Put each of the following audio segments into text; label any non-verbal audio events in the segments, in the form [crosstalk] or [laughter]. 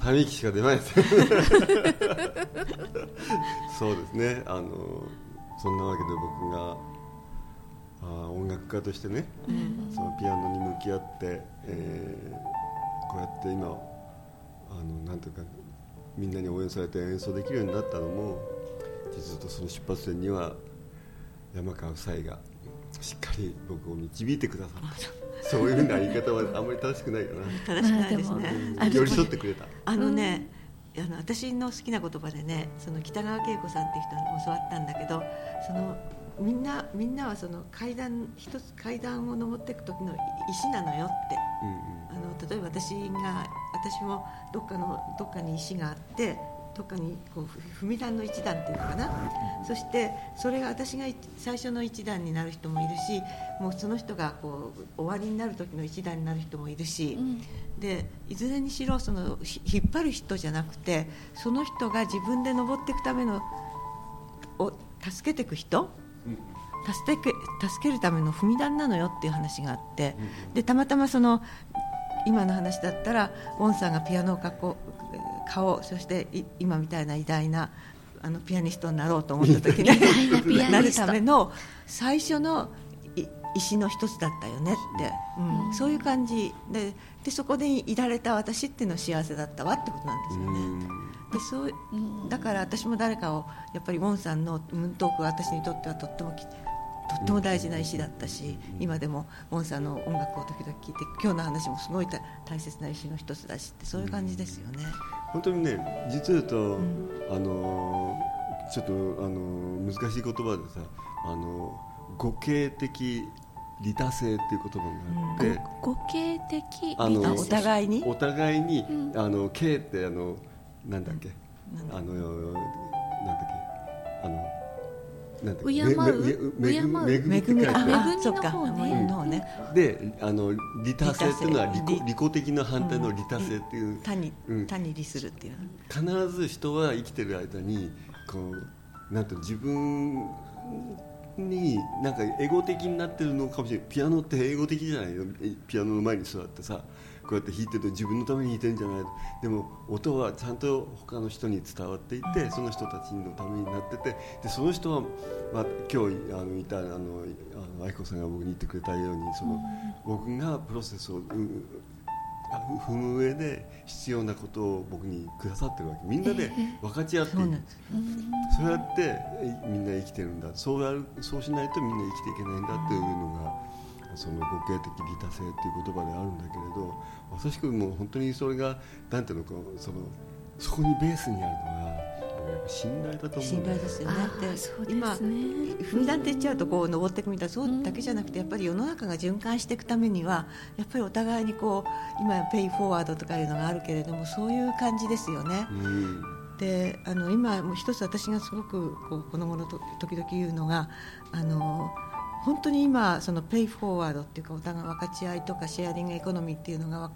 ため息しか出ないですねそうですね。あのそんなわけで僕があ音楽家としてね、そのピアノに向き合って、えーこうやって今あのなんていうかみんなに応援されて演奏できるようになったのも実はその出発点には山川夫妻がしっかり僕を導いてくださった。[laughs] そういうふうな言い方はあんまり正しくないかな。正しくないですね、寄り添ってくれたあのね、あの私の好きな言葉でねその北川景子さんっていう人に教わったんだけどそのみんなみんなはその階段一つ階段を登っていく時の石なのよって。あの例えば私が私もどっかのどっかに石があってどっかにこうふ踏み段の一段っていうのかな、そしてそれが私が最初の一段になる人もいるしもうその人がこう終わりになる時の一段になる人もいるし、でいずれにしろそのひ引っ張る人じゃなくてその人が自分で登っていくためのを助けていく人、助け助けるための踏み段なのよっていう話があって、でたまたまその今の話だったらウォンさんがピアノをかこ顔そしてい今みたいな偉大なあのピアニストになろうと思った時に [laughs] なるための最初のい石の一つだったよねって、うん。そういう感じ。ででそこでいられた私っていうのは幸せだったわってことなんですよね。でそうだから私も誰かをやっぱりウォンさんのムーントークは私にとってはとってもきとっても大事な石だったし、今でもウォンさんの音楽を時々聴いて今日の話もすごい大大切な石の一つだしってそういう感じですよね。本当にね実を言うと、あのちょっとあの難しい言葉でさあの互恵的利他性っていう言葉があって、ご形的あのあお互いに？お互いに、うん。あの敬ってあのなんだっけ、なんだあのなんだっけ？あのなんだっけ？敬う？めめ敬う？めぐみって書いてある。そっか。の方ね。であの利他性っていうのは利己利己的な反対の利他性っていう、他にうん。他に利するっていう。必ず人は生きてる間にこうなんていうの自分になんかエゴ的になってるのかもしれない。ピアノってエゴ的じゃないよ。ピアノの前に座ってさこうやって弾いてると自分のために弾いてるんじゃないでも音はちゃんと他の人に伝わっていてその人たちのためになっててでその人は、まあ、今日あのいたあのあの愛子さんが僕に言ってくれたようにその、僕がプロセスを、踏む上で必要なことを僕にくださってるわけ。みんなで分かち合っているそうやってえみんな生きてるんだ。そうやるそうしないとみんな生きていけないんだっていうのがその互恵的利他性っていう言葉であるんだけれどまさしくもう本当にそれがなんていうのかそのそこにベースにあるのが信頼だと思うん信頼ですよね。今踏み段って言っちゃうとこう登っていくみたいなそうだけじゃなくてやっぱり世の中が循環していくためにはやっぱりお互いにこう今ペイフォワードとかいうのがあるけれどもそういう感じですよね。うん。であの今もう一つ私がすごくこうこの頃と時々言うのがあの本当に今そのペイフォワードっていうかお互い分かち合いとかシェアリングエコノミーっていうのが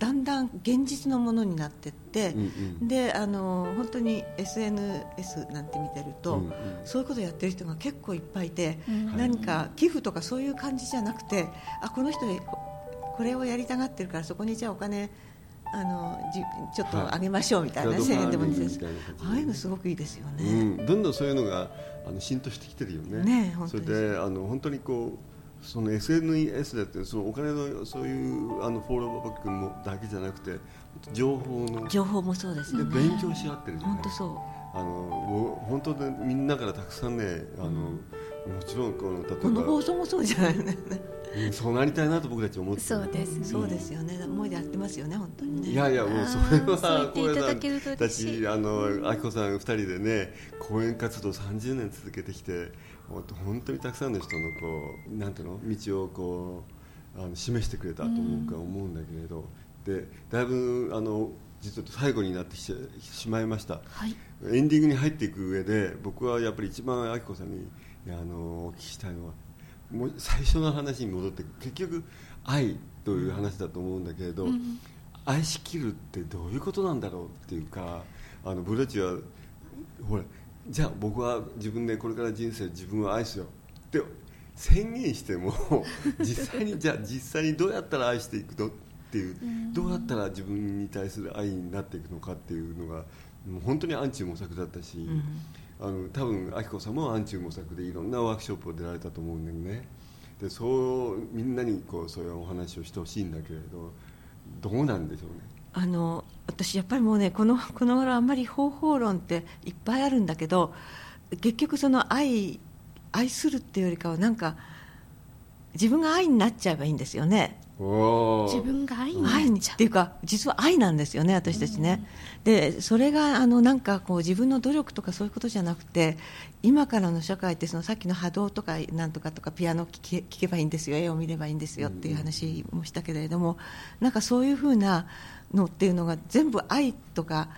だんだん現実のものになってって、うんうん。であの本当に SNS なんて見てると、うんうん。そういうことをやってる人が結構いっぱいいて、うん。何か寄付とかそういう感じじゃなくてあこの人ここれをやりたがってるからそこにじゃあお金あのじちょっとあげましょうみたいな、はい1000円でもいいです。ああいうのすごくいいですようね。ん、どんどんそういうのがあの浸透してきてるよね。ねそ当に。れであの本当にこうその SNS だってそのお金のそういうあのフォローバックもだけじゃなくて情報の情報もそうですよね。で勉強し合ってるじゃない本当そう。あのもう本当でみんなからたくさんねあの、もちろんこの例えばこの放送もそうじゃないね。うんそうなりたいなと僕たち思ってるそうですねそうですよね。思いでやってますよね本当にね。いやいやもうそれは言っていたちあのあきこさん二人でね講演活動30年続けてきて本当にたくさんの人のこうなんていうの？道をこうあの示してくれたと思うか思うんだけれど。でだいぶあの実は最後になってししまいました。はい。エンディングに入っていく上で僕はやっぱり一番明子さんにあのお聞きしたいのはもう最初の話に戻って結局愛という話だと思うんだけれど、愛しきるってどういうことなんだろうっていうかあの僕たちはほらじゃあ僕は自分でこれから人生自分を愛すよって宣言しても [laughs] 実際にじゃあ実際にどうやったら愛していくのっていうどうやったら自分に対する愛になっていくのかっていうのがもう本当に暗中模索だったし、あの多分明子さんも暗中模索でいろんなワークショップを出られたと思うんだよね。でそうみんなにこうそういうお話をしてほしいんだけれどどうなんでしょうねあの私やっぱりもうねこのこの頃あんまり方法論っていっぱいあるんだけど結局その愛愛するっていうよりかはなんか自分が愛になっちゃえばいいんですよね。自分が愛にな愛にっちゃっていうか実は愛なんですよね私たちね、でそれがあのなんかこう自分の努力とかそういうことじゃなくて今からの社会ってそのさっきの波動とかなんとかとかピアノ聴け聴けばいいんですよ絵を見ればいいんですよっていう話もしたけれどもなんかそういうふうなのっていうのが全部愛とか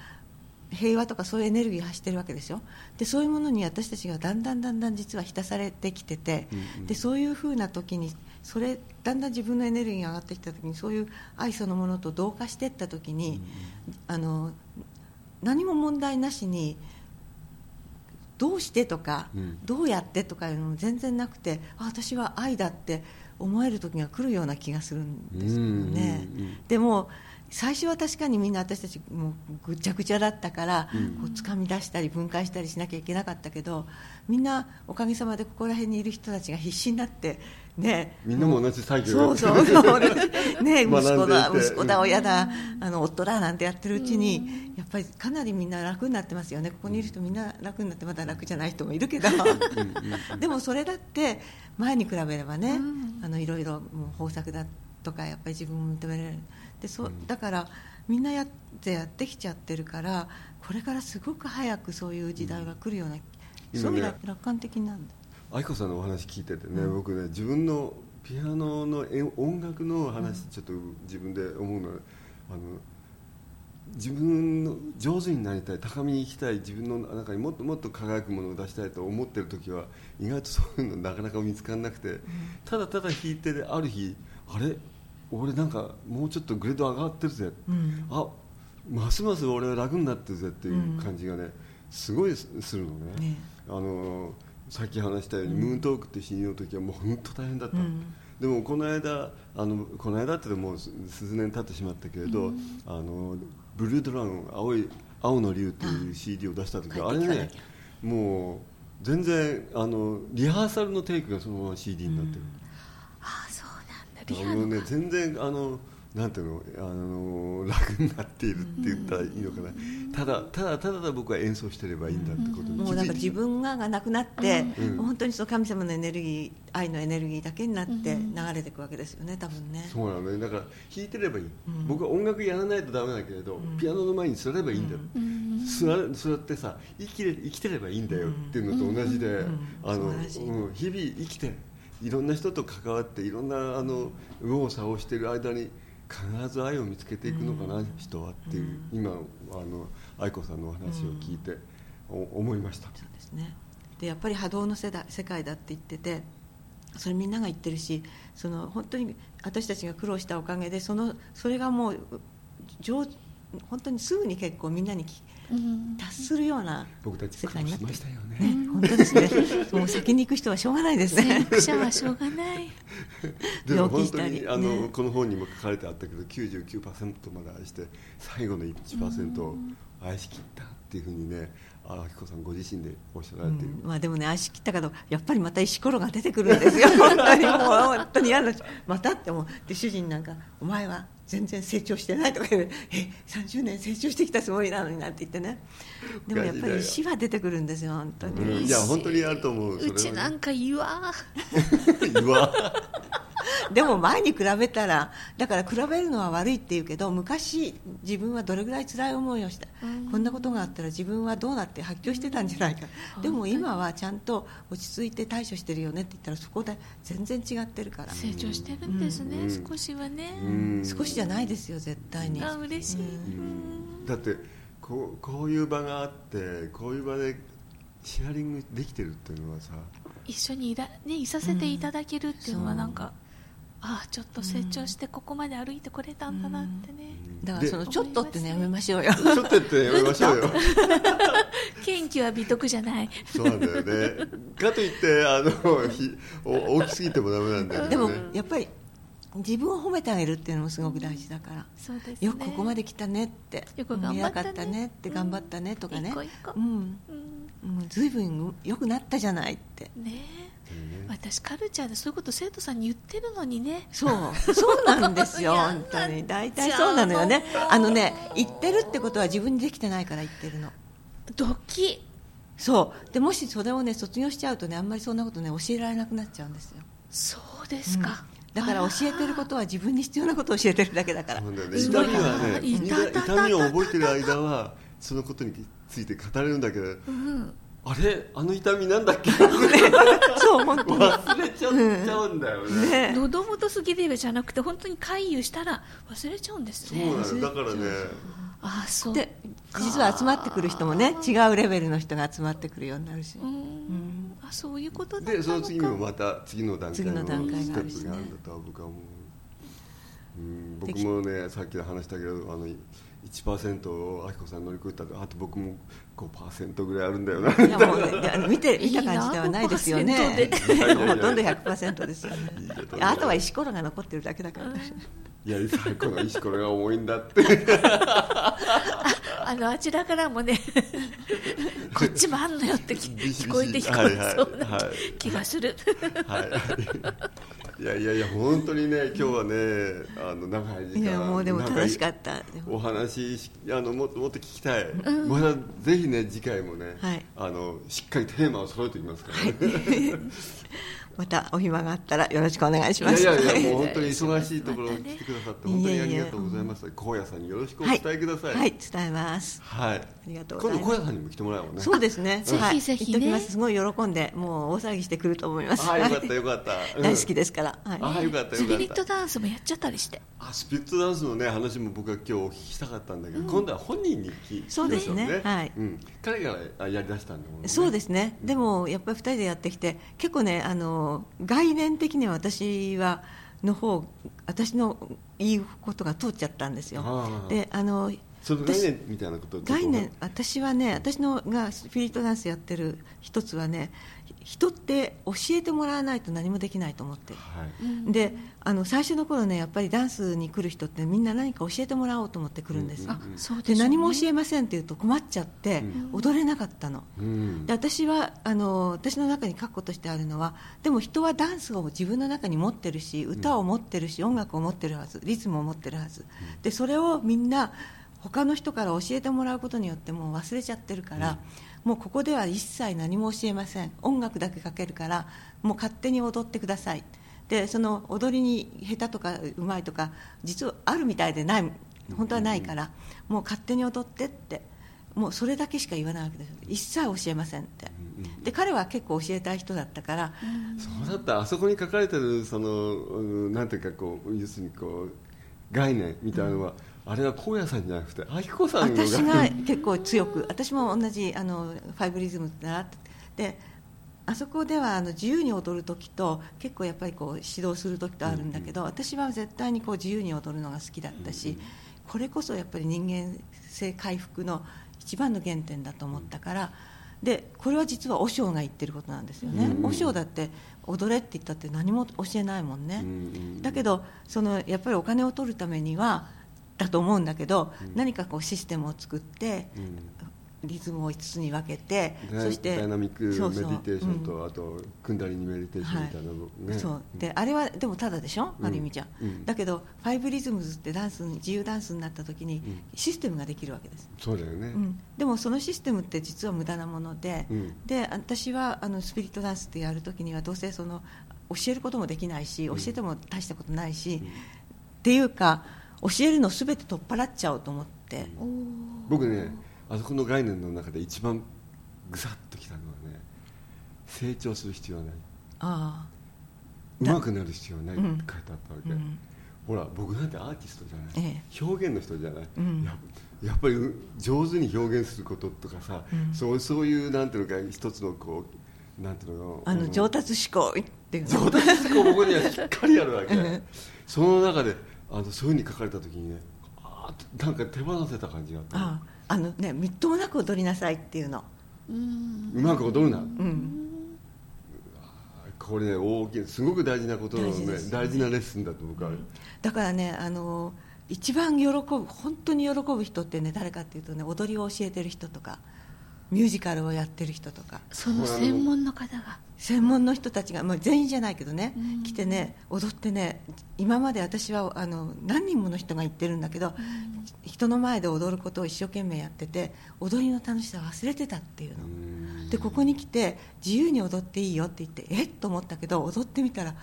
平和とかそういうエネルギーが走ってるわけですよでそういうものに私たちがだんだんだんだん実は浸されてきてて、でそういうふうな時にそれだんだん自分のエネルギーが上がってきた時にそういう愛そのものと同化していった時に、あの何も問題なしにどうしてとか、うん。どうやってとかいうのも全然なくてあ私は愛だって思える時が来るような気がするんですよね、うんうんうん。でも最初は確かにみんな私たちもうぐちゃぐちゃだったから、うん。こう掴み出したり分解したりしなきゃいけなかったけどみんなおかげさまでここら辺にいる人たちが必死になってね。みんなも同じ作業そやってる。うそうそう。ね [laughs] 息子だ息子だ親だあの夫だなんてやってるうちにやっぱりかなりみんな楽になってますよね。ここにいる人みんな楽になってまだ楽じゃない人もいるけど。[laughs] でもそれだって前に比べればね、あのいろいろもう豊作だとかやっぱり自分を認められる。でそだからみんなやってやってきちゃってるからこれからすごく早くそういう時代が来るような、今そういう楽観的なんだ。愛子さんのお話聞いててね、僕ね自分のピアノのえ音楽の話、ちょっと自分で思うのはあの自分の上手になりたい高みに行きたい自分の中にもっともっと輝くものを出したいと思ってる時は意外とそういうのなかなか見つからなくて、ただただ弾いてである日あれ？俺なんかもうちょっとグレード上がってるぜ、うん。あますます俺は楽になってるぜっていう感じがね、すごいすするのね。ね。あのさっき話したように、ムーントークって CD の時はもう本当大変だった、うん。でもこの間あのこの間ってもうす数年経ってしまったけれど、あのブルードラゴン青い青の竜っていう CD を出した時ああれねもう全然あのリハーサルのテイクがそのまま CD になってる、ああそうなんだリハあのねの全然あのなんていうのあの楽になっているって言ったらいいのかな、ただただただ僕は演奏してればいいんだってことに。気もうなんか自分ががなくなって、うん。本当にその神様のエネルギー愛のエネルギーだけになって流れていくわけですよね多分ね。そうなのね。だから弾いてればいい、ん。僕は音楽やらないとダメだけれど、ピアノの前に座ればいいんだよ、座れ座ってさ生きれ生きてればいいんだよっていうのと同じで、ん。あの日々生きていろんな人と関わっていろんなあの右往左往している間に必ず愛を見つけていくのかな、人はっていう、今あの愛子さんのお話を聞いて、お思いました。そうですね。でやっぱり波動の世代世界だって言っててそれみんなが言ってるしその本当に私たちが苦労したおかげでそのそれがもう上本当にすぐに結構みんなに達するような僕たち苦世界になってました。よねね本当ですね。[laughs] もう先に行く人はしょうがないです先ね駆者はしょうがない。[laughs] でも本当にあの、ね。この本にも書かれてあったけど99%まで愛して最後の1%を愛しきったっていうふうにねあ明子さんご自身でおっしゃられている、うん。まあでもね足切ったけどやっぱりまた石ころが出てくるんですよ。本当に。もう本当に嫌なまたって思う。で主人なんか「お前は全然成長してない」とか言う「え30年成長してきたつもりなのに」なんて言ってね。でもやっぱり石は出てくるんですよ本当に、うん。いや本当にあると思ううちなんか岩。[laughs] 岩 [laughs] でも前に比べたらだから比べるのは悪いって言うけど昔自分はどれぐらい辛い思いをした、こんなことがあったら自分はどうなって発狂してたんじゃないか、でも今はちゃんと落ち着いて対処してるよねって言ったらそこで全然違ってるから、成長してるんですね、うん。少しはね、うん。少しじゃないですよ絶対に。あ嬉しい、だってこうこういう場があってこういう場でシェアリングできてるっていうのはさ。一緒にいら、ね、いさせていただけるっていうのはなんか、ああちょっと成長してここまで歩いてこれたんだなってね、だからそのちょっとってねやめましょうよちょっとやってやめましょうよ謙虚は。美徳じゃないそうなんだよね。かといってあのひお大きすぎてもダメなんだよね。でもやっぱり自分を褒めてあげるっていうのもすごく大事だから、そうですね。よくここまで来たねって。よく頑張ったね。ったねって頑張ったねとかね、一個一個。うん、うんうん、ずいぶん良くなったじゃないって。ね。え私カルチャーでそういうこと生徒さんに言ってるのにね。そう。[laughs] そうなんですよ。本当に。大体そうなのよね。あのね言ってるってことは自分にできてないから言ってるの。ドキ。そう。でもしそれをね卒業しちゃうとねあんまりそんなことね教えられなくなっちゃうんですよ。そうですか、だから教えてることは自分に必要なことを教えてるだけだから。痛みはね痛みを覚えてる間はそのことについて語れるんだけど。うん、あれ？あの痛みなんだっけ？そう本当に。忘れちゃっちゃうんだよね。ね。喉元すぎレベルじゃなくて本当に回遊したら忘れちゃうんですそうねなのだ。からね。ああそう。で実は集まってくる人もね違うレベルの人が集まってくるようになるし、うん。あそういうことだったのか。でその次にもまた次の段階次の段階ステがあるしね。ップがあるんだとは僕は思う、うん、僕もねさっき話したけどあの1%をあきこさん乗り越えたとあと僕も5%ぐらいあるんだよな。いやもうね、見て見た感じではないですよね。いいな5%で。ほとんど100%ですよね。あとは石ころが残ってるだけだから。いや最高の石これが重いんだってあのあちらからもね [laughs] こっちもあんのよって聞こえて聞こえそうな気がする、はい。いやいやいや本当にね今日はねあの長い時間いやもうでも楽しかっった。でおも話しあのもっともっと聞きたい、まだぜひね次回もね、はい。あのしっかりテーマを揃えておきますからね、またお暇があったらよろしくお願いしいます。やいやいや [laughs] もうは本当に忙しいところを来てくださって本当にありがとうございます。高野さんによろしくお伝えください。はい、伝えます。はい、ありがとうございます。今度高野さんにも来てもらおうね。そうですね。ぜひはい。ぜひね。言っときます。すごい喜んで、もう大騒ぎしてくると思います。ああよかっはいたよかった、う [laughs] ん大好きですから。はい。ああよかった。スピリッよかったトダンスもやっちゃったりして。あスピリットダンスのね話も僕は今日お聞きしたかったんだけど、今度は本人に聞きそうですね。はい。うん、彼があやりだしたんだもんね。そうですね、でもやっぱり2人でやってきて結構ねあの概念的には私はの方私の言うことが通っちゃったんですよ。であのその概念みたいなこと概念私はね私のがスピリットダンスやってる一つはね人って教えてもらわないと何もできないと思って。るはい。であの最初の頃ねやっぱりダンスに来る人ってみんな何か教えてもらおうと思って来るんです、うんあそうででしょうね。何も教えませんって言うと困っちゃって、踊れなかったの、うん。で私はあの私の中に確固としてあるのはでも人はダンスを自分の中に持ってるし歌を持ってるし、音楽を持ってるはずリズムを持ってるはず、でそれをみんな他の人から教えてもらうことによってもう忘れちゃってるから、もうここでは一切何も教えません。音楽だけかけるからもう勝手に踊ってください。でその踊りに下手とかうまいとか実はあるみたいでない本当はないから、もう勝手に踊ってってもうそれだけしか言わないわけです一切教えませんって、で彼は結構教えたい人だったから、そうだった。あそこに書かれてるそのうんなんていうかこう要するにこう概念みたいなのは、あれは高野さんじゃなくて明子さんの私が結構強く私も同じあのファイブリズムって習ってであそこではあの自由に踊る時と結構やっぱりこう指導する時とあるんだけど、私は絶対にこう自由に踊るのが好きだったし、これこそやっぱり人間性回復の一番の原点だと思ったからでこれは実は和尚が言ってることなんですよね、うん和尚だって踊れって言ったって何も教えないもんね、うんうん。だけどそのやっぱりお金を取るためにはだと思うんだけど、何かこうシステムを作って、リズムを5つに分けてそしてダイナミックメディテーションと、うん。あとクンダリニメディテーションみたいなのね、そう。であれはでもただでしょ、うん。ある意味じゃ、うん。だけどファイブリズムズってダンスに自由ダンスになった時にシステムができるわけです、そうだよね、うん、でもそのシステムって実は無駄なもので,、うん。で私はあのスピリットダンスってやるときにはどうせその教えることもできないし教えても大したことないし、っていうか教えるのすべて取っ払っちゃおうと思って、僕ねあそこの概念の中で一番ぐさっときたのはね成長する必要はない。あ上手くなる必要はないってうん。書いてあったわけ、うん。ほら僕なんてアーティストじゃない、え表現の人じゃない、うん。ややっぱり上手に表現することとかさ、うん。そうそういうなんていうのか一つのこうなんていうのかあの上達思考っていうの。上達思考僕にはしっかりあるわけ、うん。その中であのそういうふうに書かれた時にねあーなんか手放せた感じがあった。ああのねみっともなく踊りなさいっていうの、うん。うまく踊るな、うん、これね大きいすごく大事なことの、ねね。大事なレッスンだと僕は、だからねあの一番喜ぶ本当に喜ぶ人ってね誰かっていうとね踊りを教えてる人とかミュージカルをやってる人とか。その専門の方が。専門の人たちが、まあ、全員じゃないけどね、うん。来てね踊ってね今まで私はあの何人もの人が言ってるんだけど、人の前で踊ることを一生懸命やってて踊りの楽しさを忘れてたっていうの、うん。でここに来て自由に踊っていいよって言ってえっと思ったけど踊ってみたら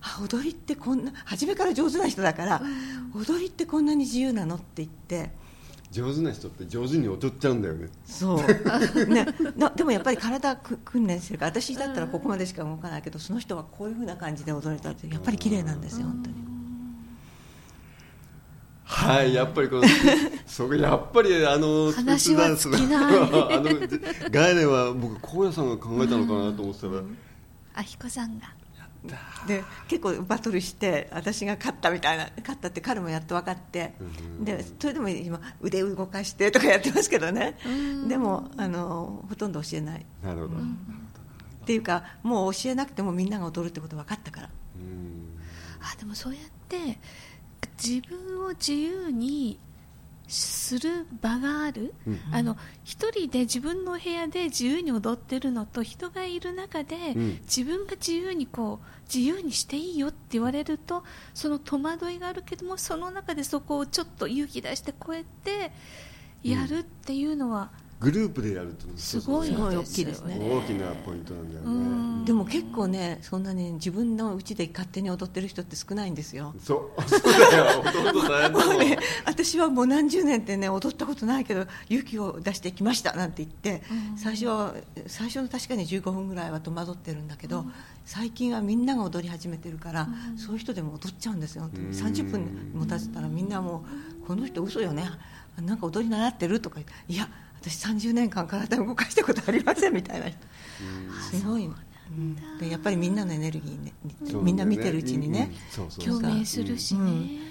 あ踊りってこんな初めから上手な人だから、踊りってこんなに自由なのって言って上手な人って上手に踊っちゃうんだよね。そう、ね、なでもやっぱり体く訓練してるから私だったらここまでしか動かないけどその人はこういうふうな感じで踊れたってやっぱり綺麗なんですよ本当に。はいやっぱりこの [laughs] そこやっぱりあの話は尽きない。あの概念は僕高野さんが考えたのかなと思ってたら、あひこさんがで結構バトルして私が勝ったみたいな勝ったって彼もやっと分かってうんでそれでも今腕を動かしてとかやってますけどね。うん。でもあのほとんど教えない。っなるほど、ていうかもう教えなくてもみんなが踊るってこと分かったから。うん。あでもそうやって自分を自由にする場がある、うん。あの一人で自分の部屋で自由に踊ってるのと人がいる中で、うん。自分が自由にこう自由にしていいよって言われるとその戸惑いがあるけどもその中でそこをちょっと勇気出してこうやってやるっていうのは、グループでやるってすごい大きいですね。大きなポイントなんだよね、うん。でも結構ねそんなに自分の家で勝手に踊ってる人って少ないんですよ。そう。そうだよ。ほとんどだもん。ね私はもう何十年ってね踊ったことないけど勇気を出してきましたなんて言って、うん。最初は最初の確かに15分ぐらいは戸惑ってるんだけど、最近はみんなが踊り始めてるから、うん。そういう人でも踊っちゃうんですよ。本当にうん。30分も経ってたらみんなもうこの人嘘よね。なんか踊り習ってるとか言っていや私30年間体動かしたことありませんみたいな人。すごい、うんでやっぱりみんなのエネルギーねみんな見てるうちにね、うん。うんそうそう。共鳴するしね、う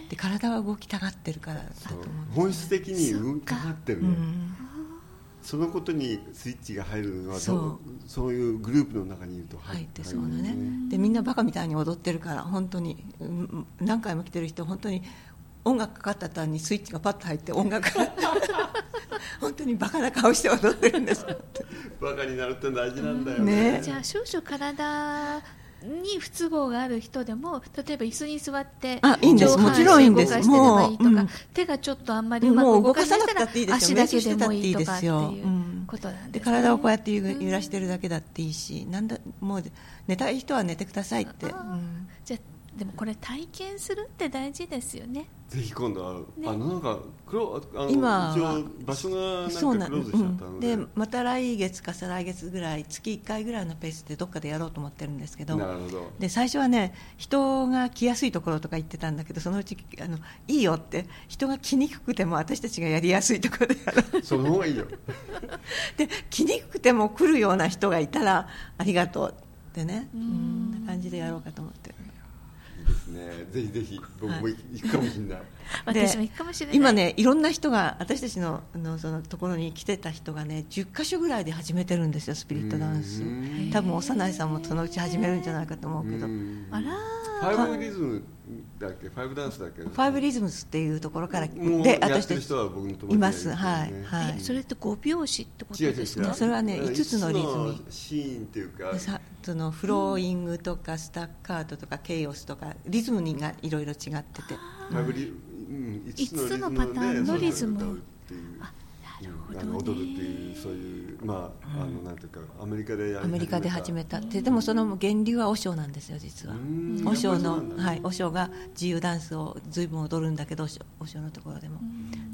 ん、で体は動きたがってるからだとそう。思う。本質的に動きがってるね、うん。そのことにスイッチが入るのはそう。そういうグループの中にいると入ってそうだね。でみんなバカみたいに踊ってるから本当に、うん。何回も来てる人本当に音楽かかった途端にスイッチがパッと入って音楽が [laughs] 本当にバカな顔して踊ってるんです。バカになるって大事なんだよね。じゃあ少々体に不都合がある人でも例えば椅子に座ってあいいんです。上半身もちろんいいんです。動かしてればいいとか、もううん。手がちょっとあんまりうまくもう動動かなかかさなくたっていいですよ。足だけでもいいとかっていいですよいううんことなんでですね。体をこうやってゆ揺らしてるだけだっていいしなんだもう寝たい人は寝てくださいって、あー。じゃあでもこれ体験するって大事ですよね。ぜひ今度は、ね。あのなんか黒あの今は一応場所がそうなんなんかクローズしちゃったので,、うんでまた来月か再来月ぐらい月1回ぐらいのペースでどっかでやろうと思ってるんですけど。なるほど。で最初はね人が来やすいところとか言ってたんだけどそのうちあのいいよって人が来にくくても私たちがやりやすいところでやろう。その方がいいよ。[laughs] で来にくくても来るような人がいたらありがとうってね。うん。うんな感じでやろうかと思ってですね。ぜひぜひ僕 [laughs] も行くかもしれない、で私も行くかもしれない。今ねいろんな人が私たちのあのそのところに来てた人がね10箇所ぐらいで始めてるんですよスピリットダンス。うん。多分幼いさんもそのうち始めるんじゃないかと思うけど。うん。あらファイブリズムだっけ？ファイブダンスだっけ？ファイブリズムスっていうところからでやってる私たち人は僕の友達います。がはいはい。えそれって5拍子ってことですか？それはねうん5つのリズムシーンっていうかでさそのフローイングとかスタッカートとかケイオスとかリズムにがいろいろ違ってて。ファイブリうん、5つの五つのパターンのリズム？っていうあの踊るっていうそういうまあ、あのなんていうかアメリカでやりアメリカで始めたででもその源流は和尚なんですよ実は。うん。和尚のはい和尚が自由ダンスを随分踊るんだけど和尚のところでも。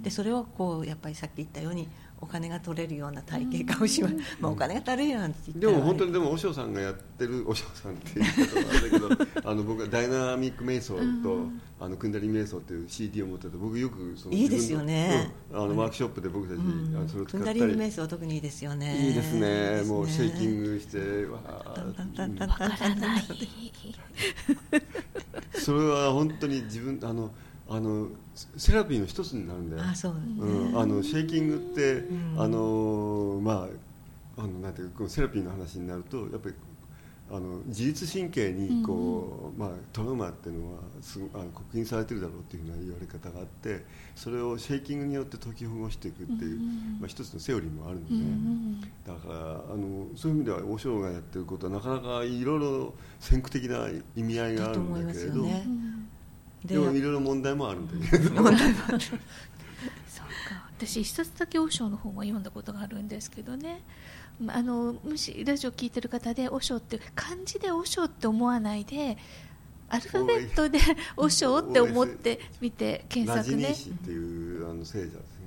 でそれをこうやっぱりさっき言ったようにお金が取れるような体系化をします、まあ、お金が取れるでも本当にあでも和尚さんがやってる和尚さんっていうことはあれだけど [laughs] あの僕はダイナミック瞑想と、あのクンダリ瞑想っていう CD を持ってて僕よくそのいいですよね。うんあのワークショップで僕たち、れうん。あのそれを使ったクンダリ瞑想は特にいいですよね。いいですね。いいもうシェイキンググしてわからない。[laughs] それは本当に自分あのあのセラピーの一つになるんだよ。あそううん、あのシェイキングって、ん。あのまああのなんていうかセラピーの話になるとやっぱりあの自律神経にこう、まあ、トラウマっていうのはすごあの刻印されてるだろうっていうふうな言われ方があってそれをシェイキングによって解きほぐしていくっていう、まあ、一つのセオリーもあるので、だからあのそういう意味では和尚がやってることはなかなかいろいろ先駆的な意味合いがあだるんだけれど、でもいろいろ問題もあるんだけれどそうか。私一冊だけ和尚の本を読んだことがあるんですけどね。まあのもしラジオ聞いてる方で和尚って漢字で和尚って思わないでアルファベットで和尚って思ってみて検索ね。っていうあの聖者です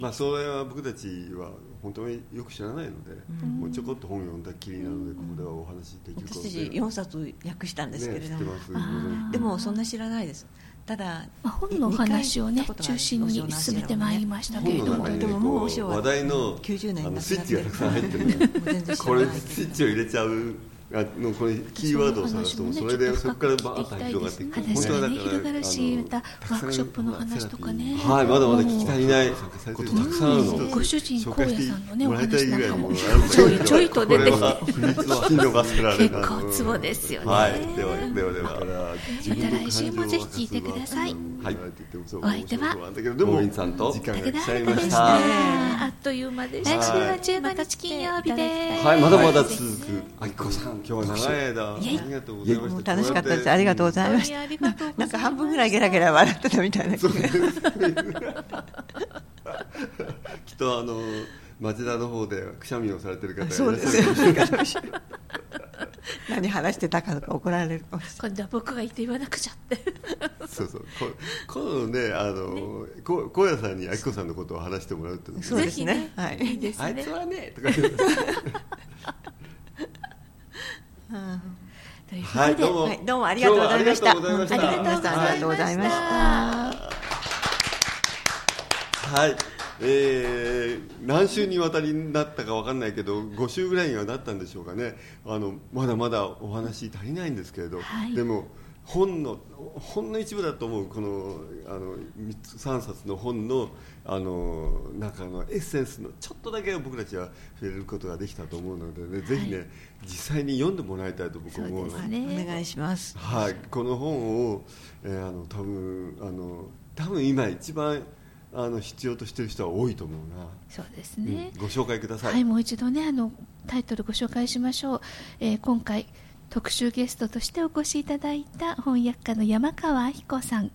まあ、それは僕たちは本当によく知らないので、もうちょこっと本を読んだきりなのでここではお話できるかも私たちしれない4冊訳したんですけれども、ね知ってますあー。でもそんな知らないです。ただ、まあ、本のお話をね中心に進めてまいりましたけれども。ねでももう話題の90年あのスイッチがたくさん入ってる。これ [laughs] スイッチを入れちゃうあのこれキーワードを探すとそれでそこからバーッと広がっていく話がね広がるしまたワークショップの話とかね。はいまだまだ聞き足りない。ことたくさんある。のうんご主人高野さんのねお話なんかもちょいちょいと出てきて。結構ツボですよね。はいではでは。ではまた来週もぜひ聞いてください。はい。お相手はでもさんと時間が来ちゃいました。あっという間でした。来週は15日金曜日です。はい、まだまだ続く。あきこさん、今日は長い間、ありがとうございました。もう楽しかったです。ありがとうございました。なんか半分ぐらいゲラゲラ笑ってたみたいな気がきっとあの町田の方でくしゃみをされてる方がいらっしゃるそうですよ。何話してたかとか怒られるかもし今度は僕が言って言わなくちゃってそうそう。こ今度ね、あの、こ荒野さんにあきこさんのことを話してもらうっていうのもれないそうですね。はい。いいですね。あいつはね、とか言って。うはい、どうも、はいどうもありがとうございました。ありがとうございました。はい、えー何週にわたりになったかわかんないけど5週ぐらいにはなったんでしょうかね。あのまだまだお話足りないんですけれど、はい。でも本のほんの一部だと思うこのあの3冊の本のあの中のエッセンスのちょっとだけ僕たちは触れることができたと思うので、ねぜひね、実際に読んでもらいたいと僕は思うので。お願いします。はい、この本を、えーあの多分あの多分今一番あの必要としている人は多いと思うな、そうですね、うん。ご紹介ください、はい、もう一度ねあのタイトルご紹介しましょう、えー今回特集ゲストとしてお越しいただいた翻訳家の山川明子さん、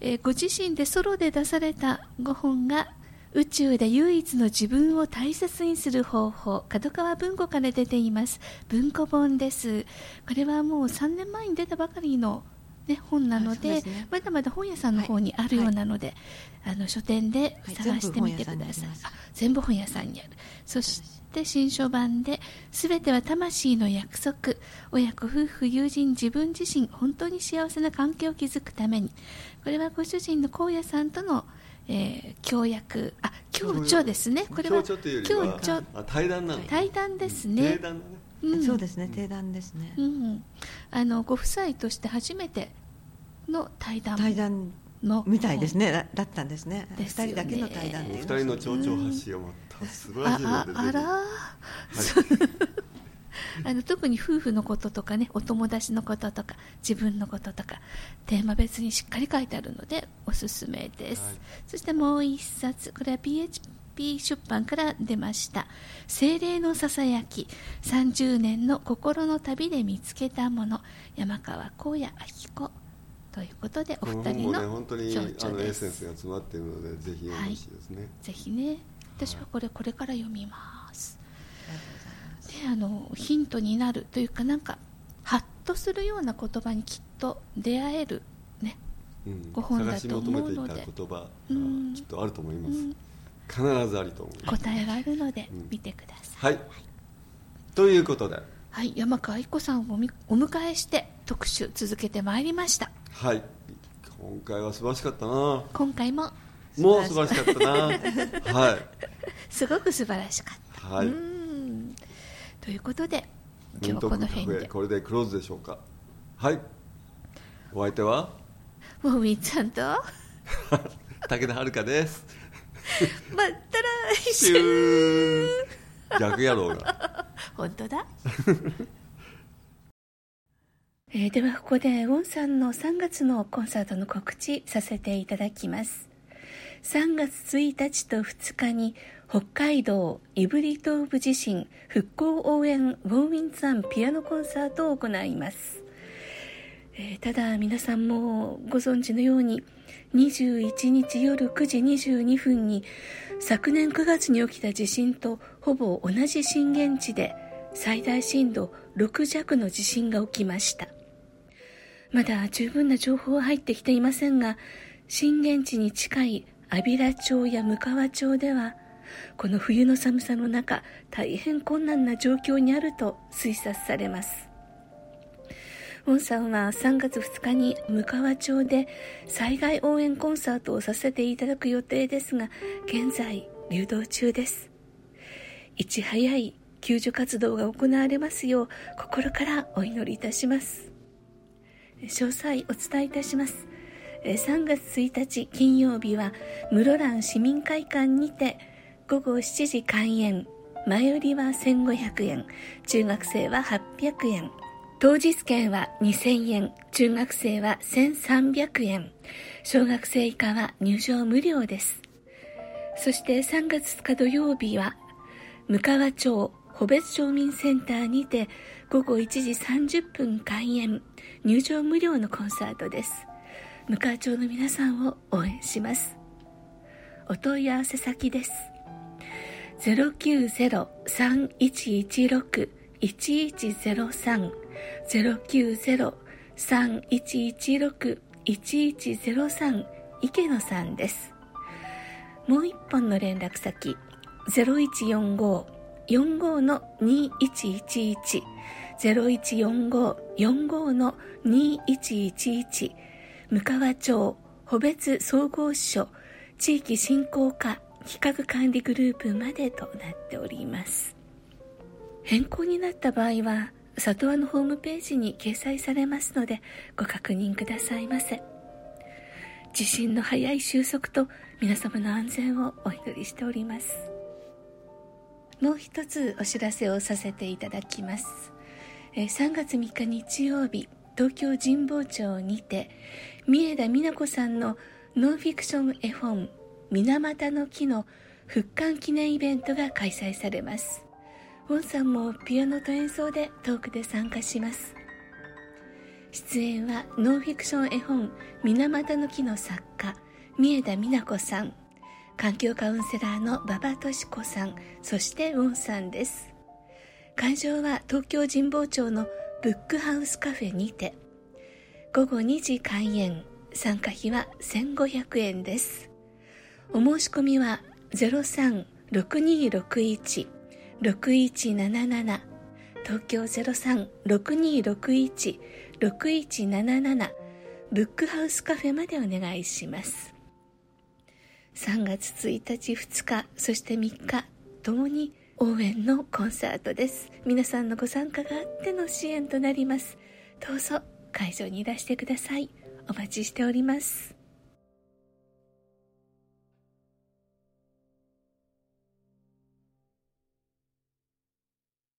えーご自身でソロで出されたご本が宇宙で唯一の自分を大切にする方法角川文庫から出ています。文庫本です。これはもう3年前に出たばかりの、ね、本なのでね。まだまだ本屋さんの方にあるようなので、あの書店で探してみてください、あ全部本屋さんにある。そして新書版で「すべては魂の約束。親子夫婦友人自分自身本当に幸せな関係を築くために」これはご主人の荒野さんとの、えー、協約。あ共著ですね。これは共著というよりは共著あ対談なの対談ですね。定談だねうん。そうですね。定談ですね。うん、あのご夫妻として初めての対談。対談のみたいですね。だだったんですね。ですよね。二人だけの対談っお二ていう。人の蝶々発信はまた素晴らあしいああらぜひ。あ [laughs] の特に夫婦のこととかねお友達のこととか自分のこととかテーマ別にしっかり書いてあるのでおすすめです、はい。そしてもう一冊これは PHP 出版から出ました「精霊のささやき。30年の心の旅で見つけたもの」山川荒野明子。ということでお二人本もね本当のに共あのエッセンスが詰まっているのでぜひ読んでほしいですね、ぜひね私はこれこれから読みます。であのヒントになるというかなんかハッとするような言葉にきっと出会えるね。うん。ご本だと思うので。求めていた言葉がうん。きっとあると思います、うん必ずあると思う。答えがあるのでうん。見てください、はい。ということで。はい、山川愛子さんをお迎えして特集続けてまいりました。はい。今回は素晴らしかったな。今回ももう素晴らしかったな。はい。[laughs] すごく素晴らしかった、はいということで今日この辺で。これでクローズでしょうか？はい。お相手は？もうみーちゃんと？[laughs] 武田遥です。[laughs] また来シ週逆野郎が。本当だ。えーではここでウォンさんの3月のコンサートの告知させていただきます3月1日と2日に北海道胆振東部地震復興応援ウォーウィンツァンピアノコンサートを行います。えーただ皆さんもご存知のように21日夜9時22分に昨年9月に起きた地震とほぼ同じ震源地で最大震度6弱の地震が起きました。まだ十分な情報は入ってきていませんが震源地に近い安平町や向川町ではこの冬の寒さの中大変困難な状況にあると推察されます。ウォンさんは3月2日に向川町で災害応援コンサートをさせていただく予定ですが現在流動中です。いち早い救助活動が行われますよう心からお祈りいたします。詳細お伝えいたします。3月1日金曜日は室蘭市民会館にて午後7時開演。前売りは1500円。中学生は800円。当日券は2000円。中学生は1300円。小学生以下は入場無料です。そして3月2日土曜日は向川町保別町民センターにて午後1時30分開演。入場無料のコンサートです。向川町の皆さんを応援します。お問い合わせ先です。090-3116-1103 090-3116-1103池野さんです。もう一本の連絡先。0145-45の2111 0145-45の2111向川町保別総合支所地域振興課企画管理グループまでとなっております。変更になった場合は里和のホームページに掲載されますのでご確認くださいませ。地震の早い収束と皆様の安全をお祈りしております。もう一つお知らせをさせていただきます。3月3日日曜日東京神保町にて三重田美奈子さんのノンフィクション絵本「水俣の木」の復刊記念イベントが開催されます。ウォンさんもピアノと演奏でトークで参加します。出演はノンフィクション絵本「水俣の木」の作家三重田美奈子さん。環境カウンセラーの馬場敏子さんそしてウォンさんです。会場は東京神保町のブックハウスカフェにて午後2時開演。参加費は1500円です。お申し込みは0362616177東京0362616177ブックハウスカフェまでお願いします。3月1日2日そして3日ともに応援のコンサートです。皆さんのご参加があっての支援となります。どうぞ会場にいらしてください。お待ちしております。